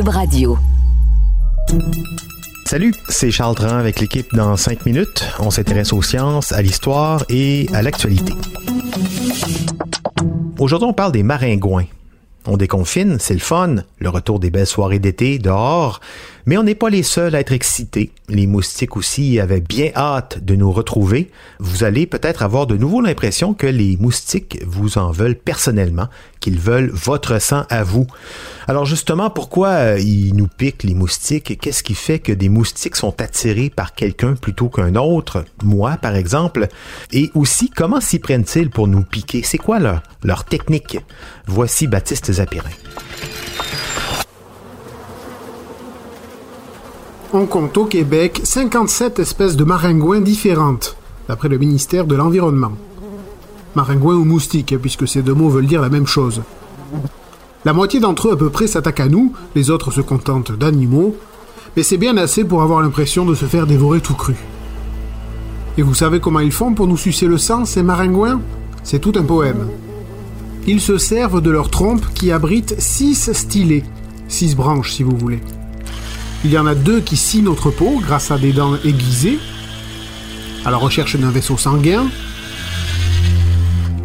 Radio. Salut, c'est Charles Tran avec l'équipe dans 5 minutes. On s'intéresse aux sciences, à l'histoire et à l'actualité. Aujourd'hui, on parle des maringouins. On déconfine, c'est le fun, le retour des belles soirées d'été dehors, mais on n'est pas les seuls à être excités. Les moustiques aussi avaient bien hâte de nous retrouver. Vous allez peut-être avoir de nouveau l'impression que les moustiques vous en veulent personnellement, qu'ils veulent votre sang à vous. Alors justement, pourquoi euh, ils nous piquent les moustiques? Qu'est-ce qui fait que des moustiques sont attirés par quelqu'un plutôt qu'un autre? Moi, par exemple. Et aussi, comment s'y prennent-ils pour nous piquer? C'est quoi leur, leur technique? Voici Baptiste Zapirin. On compte au Québec 57 espèces de maringouins différentes, d'après le ministère de l'Environnement. Maringouins ou moustiques, puisque ces deux mots veulent dire la même chose. La moitié d'entre eux à peu près s'attaquent à nous, les autres se contentent d'animaux, mais c'est bien assez pour avoir l'impression de se faire dévorer tout cru. Et vous savez comment ils font pour nous sucer le sang, ces maringouins? C'est tout un poème. Ils se servent de leur trompe qui abrite six stylets, six branches si vous voulez. Il y en a deux qui scient notre peau grâce à des dents aiguisées, à la recherche d'un vaisseau sanguin.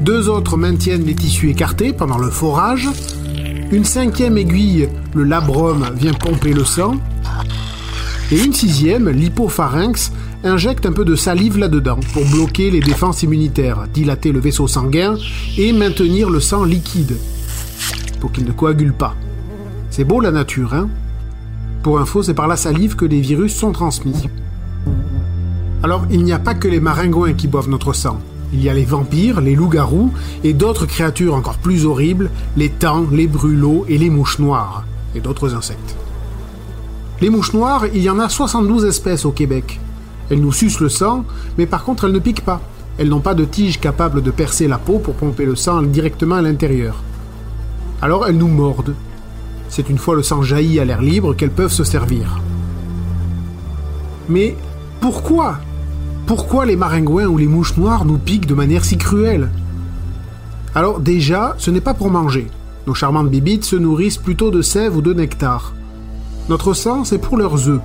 Deux autres maintiennent les tissus écartés pendant le forage. Une cinquième aiguille, le labrum, vient pomper le sang. Et une sixième, l'hypopharynx, injecte un peu de salive là-dedans pour bloquer les défenses immunitaires, dilater le vaisseau sanguin et maintenir le sang liquide pour qu'il ne coagule pas. C'est beau la nature, hein? Pour info, c'est par la salive que les virus sont transmis. Alors, il n'y a pas que les maringouins qui boivent notre sang. Il y a les vampires, les loups-garous et d'autres créatures encore plus horribles, les tans, les brûlots et les mouches noires, et d'autres insectes. Les mouches noires, il y en a 72 espèces au Québec. Elles nous sucent le sang, mais par contre elles ne piquent pas. Elles n'ont pas de tige capable de percer la peau pour pomper le sang directement à l'intérieur. Alors elles nous mordent, c'est une fois le sang jailli à l'air libre qu'elles peuvent se servir. Mais pourquoi? Pourquoi les maringouins ou les mouches noires nous piquent de manière si cruelle? Alors déjà, ce n'est pas pour manger. Nos charmantes bibites se nourrissent plutôt de sève ou de nectar. Notre sang, c'est pour leurs œufs.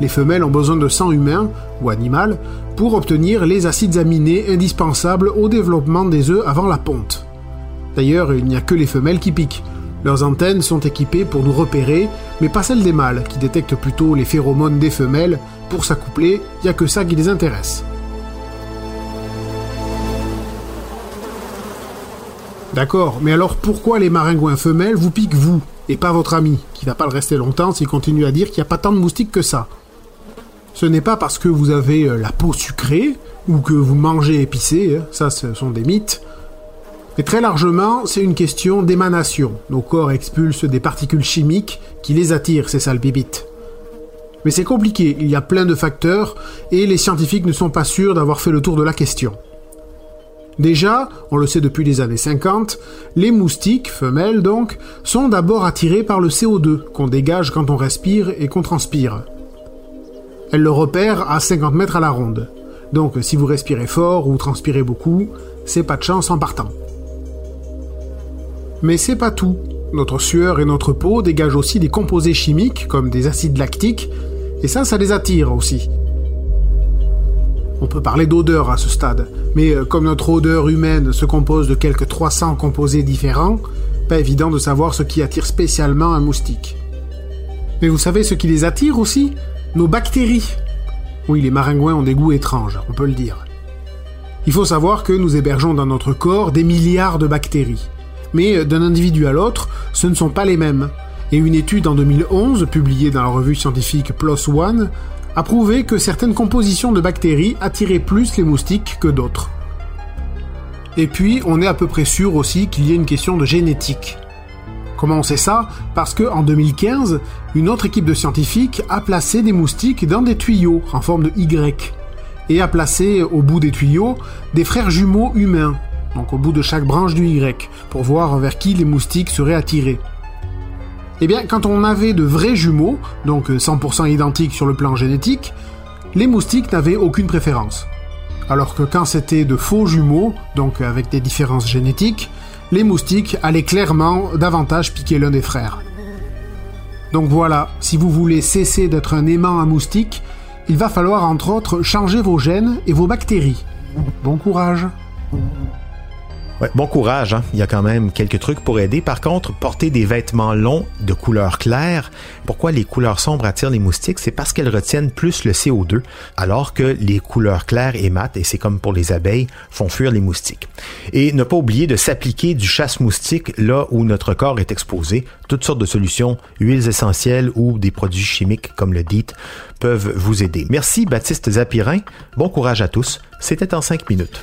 Les femelles ont besoin de sang humain ou animal pour obtenir les acides aminés indispensables au développement des œufs avant la ponte. D'ailleurs, il n'y a que les femelles qui piquent. Leurs antennes sont équipées pour nous repérer, mais pas celles des mâles, qui détectent plutôt les phéromones des femelles. Pour s'accoupler, il n'y a que ça qui les intéresse. D'accord, mais alors pourquoi les maringouins femelles vous piquent vous, et pas votre ami, qui va pas le rester longtemps s'il continue à dire qu'il n'y a pas tant de moustiques que ça? Ce n'est pas parce que vous avez euh, la peau sucrée, ou que vous mangez épicé, hein, ça ce sont des mythes, mais très largement, c'est une question d'émanation. Nos corps expulsent des particules chimiques qui les attirent, ces sales bibites. Mais c'est compliqué, il y a plein de facteurs, et les scientifiques ne sont pas sûrs d'avoir fait le tour de la question. Déjà, on le sait depuis les années 50, les moustiques, femelles donc, sont d'abord attirées par le CO2 qu'on dégage quand on respire et qu'on transpire. Elles le repèrent à 50 mètres à la ronde. Donc si vous respirez fort ou transpirez beaucoup, c'est pas de chance en partant. Mais c'est pas tout. Notre sueur et notre peau dégagent aussi des composés chimiques comme des acides lactiques, et ça, ça les attire aussi. On peut parler d'odeur à ce stade, mais euh, comme notre odeur humaine se compose de quelques 300 composés différents, pas évident de savoir ce qui attire spécialement un moustique. Mais vous savez ce qui les attire aussi? Nos bactéries. Oui, les maringouins ont des goûts étranges, on peut le dire. Il faut savoir que nous hébergeons dans notre corps des milliards de bactéries mais d'un individu à l'autre, ce ne sont pas les mêmes. Et une étude en 2011, publiée dans la revue scientifique PLOS ONE, a prouvé que certaines compositions de bactéries attiraient plus les moustiques que d'autres. Et puis, on est à peu près sûr aussi qu'il y a une question de génétique. Comment on sait ça? Parce que en 2015, une autre équipe de scientifiques a placé des moustiques dans des tuyaux en forme de Y et a placé au bout des tuyaux des frères jumeaux humains, donc au bout de chaque branche du Y, pour voir vers qui les moustiques seraient attirés. Eh bien, quand on avait de vrais jumeaux, donc 100% identiques sur le plan génétique, les moustiques n'avaient aucune préférence. Alors que quand c'était de faux jumeaux, donc avec des différences génétiques, les moustiques allaient clairement davantage piquer l'un des frères. Donc voilà, si vous voulez cesser d'être un aimant à moustiques, il va falloir entre autres changer vos gènes et vos bactéries. Bon courage bon courage, hein. il y a quand même quelques trucs pour aider. Par contre, porter des vêtements longs de couleur claire. Pourquoi les couleurs sombres attirent les moustiques? C'est parce qu'elles retiennent plus le CO2, alors que les couleurs claires et mates, et c'est comme pour les abeilles, font fuir les moustiques. Et ne pas oublier de s'appliquer du chasse-moustique là où notre corps est exposé. Toutes sortes de solutions, huiles essentielles ou des produits chimiques comme le DEET peuvent vous aider. Merci Baptiste Zapirin. Bon courage à tous. C'était en cinq minutes.